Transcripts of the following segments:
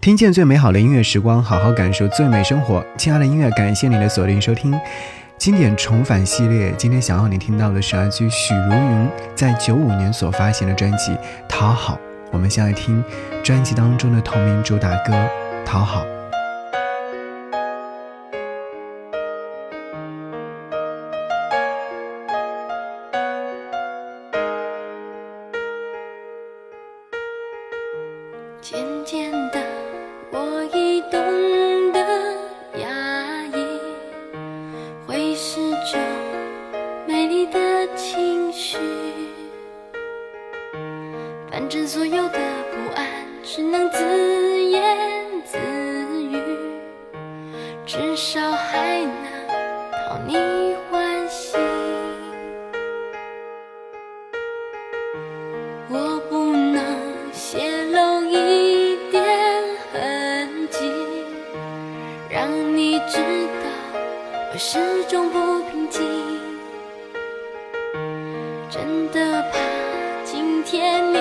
听见最美好的音乐时光，好好感受最美生活。亲爱的音乐，感谢您的锁定收听经典重返系列。今天想要你听到的是来自许茹芸在九五年所发行的专辑《讨好》。我们先来听专辑当中的同名主打歌《讨好》。你的情绪。反正所有的不安只能自言自语至少还能甜蜜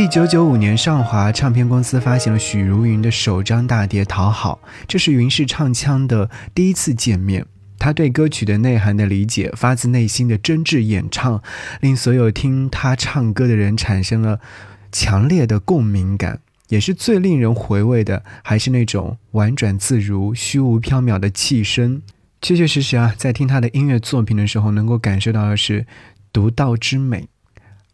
一九九五年，上华唱片公司发行了许茹芸的首张大碟《讨好》，这是云氏唱腔的第一次见面。他对歌曲的内涵的理解，发自内心的真挚演唱，令所有听他唱歌的人产生了强烈的共鸣感。也是最令人回味的，还是那种婉转自如、虚无缥缈的气声。确确实实啊，在听他的音乐作品的时候，能够感受到的是独到之美，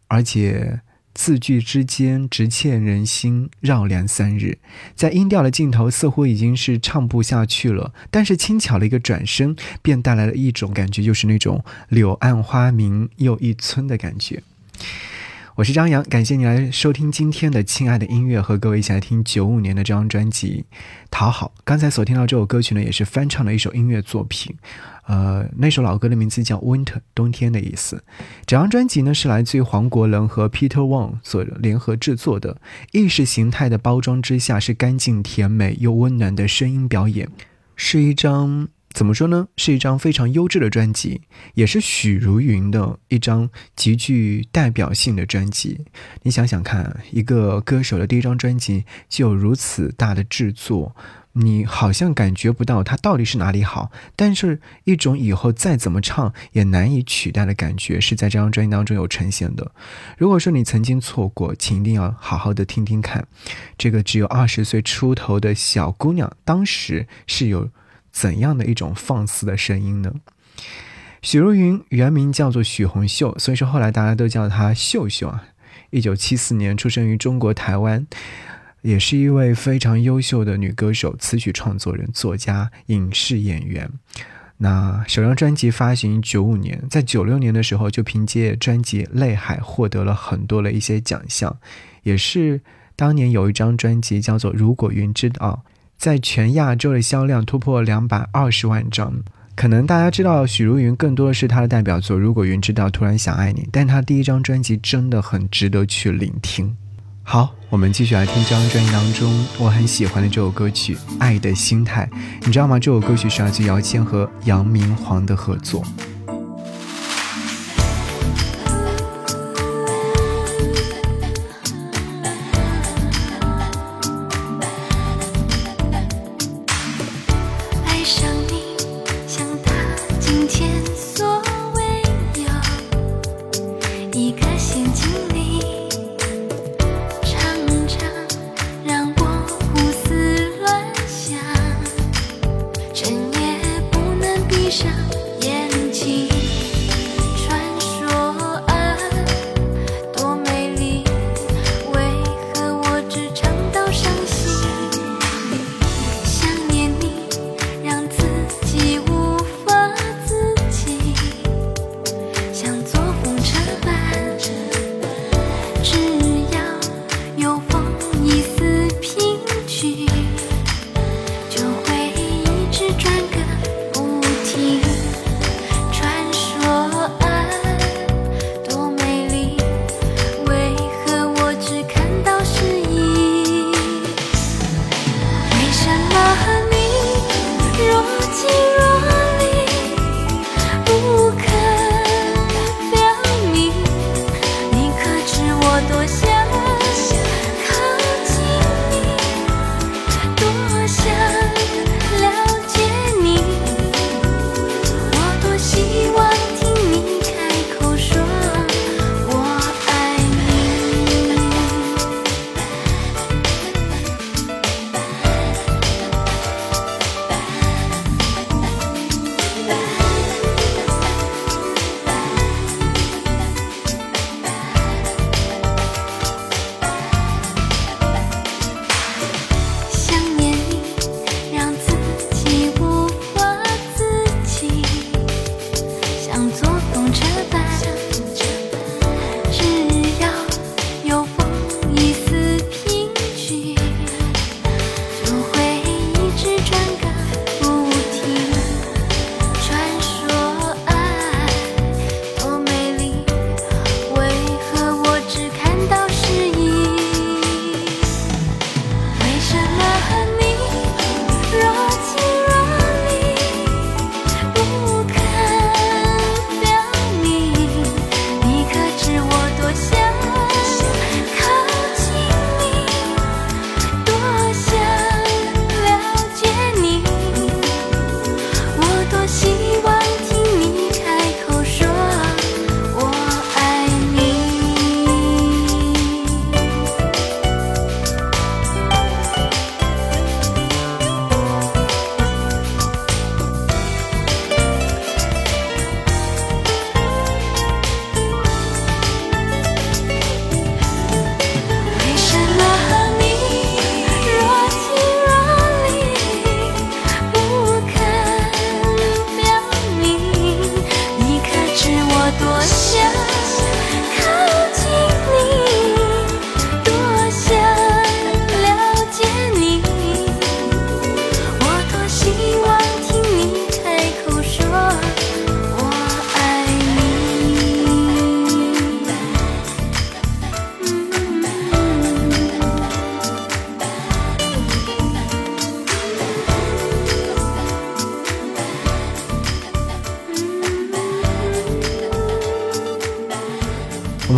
而且字句之间直欠人心，绕梁三日。在音调的尽头，似乎已经是唱不下去了，但是轻巧的一个转身，便带来了一种感觉，就是那种柳暗花明又一村的感觉。我是张扬，感谢你来收听今天的《亲爱的音乐》，和各位一起来听九五年的这张专辑《讨好》。刚才所听到这首歌曲呢，也是翻唱的一首音乐作品，呃，那首老歌的名字叫《Winter》，冬天的意思。整张专辑呢是来自于黄国伦和 Peter Wang 所联合制作的，意识形态的包装之下是干净甜美又温暖的声音表演，是一张。怎么说呢？是一张非常优质的专辑，也是许茹芸的一张极具代表性的专辑。你想想看，一个歌手的第一张专辑就有如此大的制作，你好像感觉不到它到底是哪里好，但是一种以后再怎么唱也难以取代的感觉是在这张专辑当中有呈现的。如果说你曾经错过，请一定要好好的听听看，这个只有二十岁出头的小姑娘当时是有。怎样的一种放肆的声音呢？许茹芸原名叫做许红秀，所以说后来大家都叫她秀秀啊。一九七四年出生于中国台湾，也是一位非常优秀的女歌手、词曲创作人、作家、影视演员。那首张专辑发行九五年，在九六年的时候就凭借专辑《泪海》获得了很多的一些奖项，也是当年有一张专辑叫做《如果云知道》。在全亚洲的销量突破两百二十万张，可能大家知道许茹芸更多的是她的代表作《如果云知道》，突然想爱你，但她第一张专辑真的很值得去聆听。好，我们继续来听这张专辑当中我很喜欢的这首歌曲《爱的心态》，你知道吗？这首歌曲是来自姚谦和杨明煌的合作。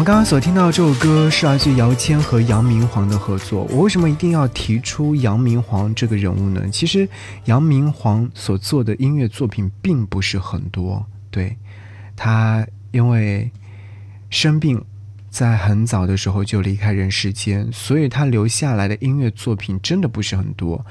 刚刚所听到这首歌是来自姚谦和杨明煌的合作。我为什么一定要提出杨明煌这个人物呢？其实杨明煌所做的音乐作品并不是很多，对他因为生病，在很早的时候就离开人世间，所以他留下来的音乐作品真的不是很多。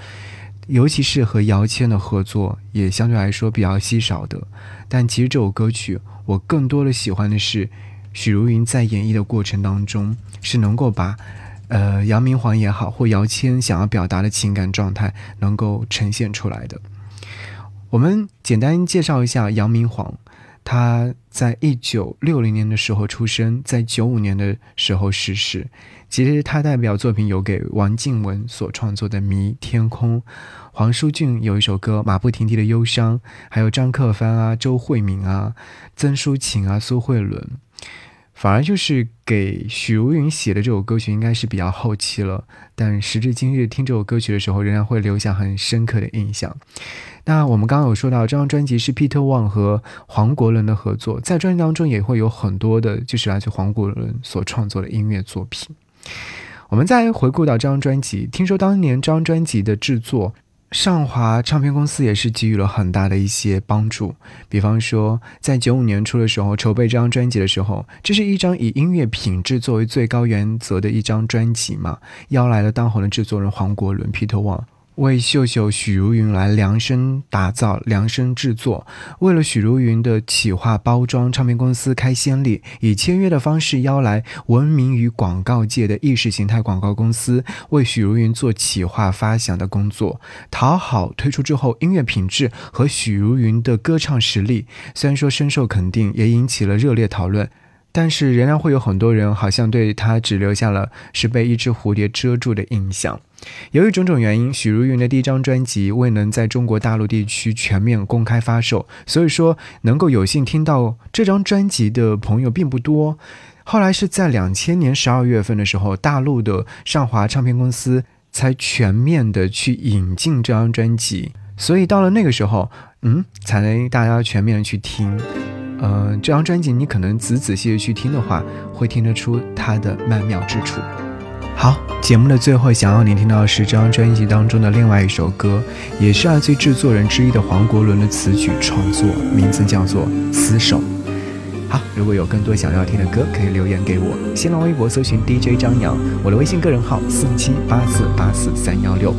尤其是和姚谦的合作，也相对来说比较稀少的。但其实这首歌曲，我更多的喜欢的是。许茹芸在演绎的过程当中，是能够把，呃，杨明煌也好，或姚谦想要表达的情感状态能够呈现出来的。我们简单介绍一下杨明煌，他在一九六零年的时候出生，在九五年的时候逝世。其实他代表作品有给王静文所创作的《迷天空》，黄舒骏有一首歌《马不停蹄的忧伤》，还有张克帆啊、周慧敏啊、曾淑琴啊、苏慧伦。反而就是给许茹芸写的这首歌曲，应该是比较后期了。但时至今日，听这首歌曲的时候，仍然会留下很深刻的印象。那我们刚刚有说到，这张专辑是 Peter Wang 和黄国伦的合作，在专辑当中也会有很多的，就是来自黄国伦所创作的音乐作品。我们再回顾到这张专辑，听说当年这张专辑的制作。上华唱片公司也是给予了很大的一些帮助，比方说，在九五年初的时候筹备这张专辑的时候，这是一张以音乐品质作为最高原则的一张专辑嘛，邀来了当红的制作人黄国伦 Peter Wang。为秀秀许茹芸来量身打造、量身制作，为了许茹芸的企划包装，唱片公司开先例，以签约的方式邀来闻名于广告界的意识形态广告公司，为许茹芸做企划发想的工作，讨好推出之后，音乐品质和许茹芸的歌唱实力，虽然说深受肯定，也引起了热烈讨论。但是仍然会有很多人好像对他只留下了是被一只蝴蝶遮住的印象。由于种种原因，许茹芸的第一张专辑未能在中国大陆地区全面公开发售，所以说能够有幸听到这张专辑的朋友并不多。后来是在两千年十二月份的时候，大陆的上华唱片公司才全面的去引进这张专辑，所以到了那个时候，嗯，才能大家全面的去听。嗯，这张专辑你可能仔仔细细去听的话，会听得出它的曼妙之处。好，节目的最后，想要你听到的是这张专辑当中的另外一首歌，也是来自制作人之一的黄国伦的词曲创作，名字叫做《厮守》。好，如果有更多想要听的歌，可以留言给我，新浪微博搜寻 DJ 张扬，我的微信个人号四七八四八四三幺六。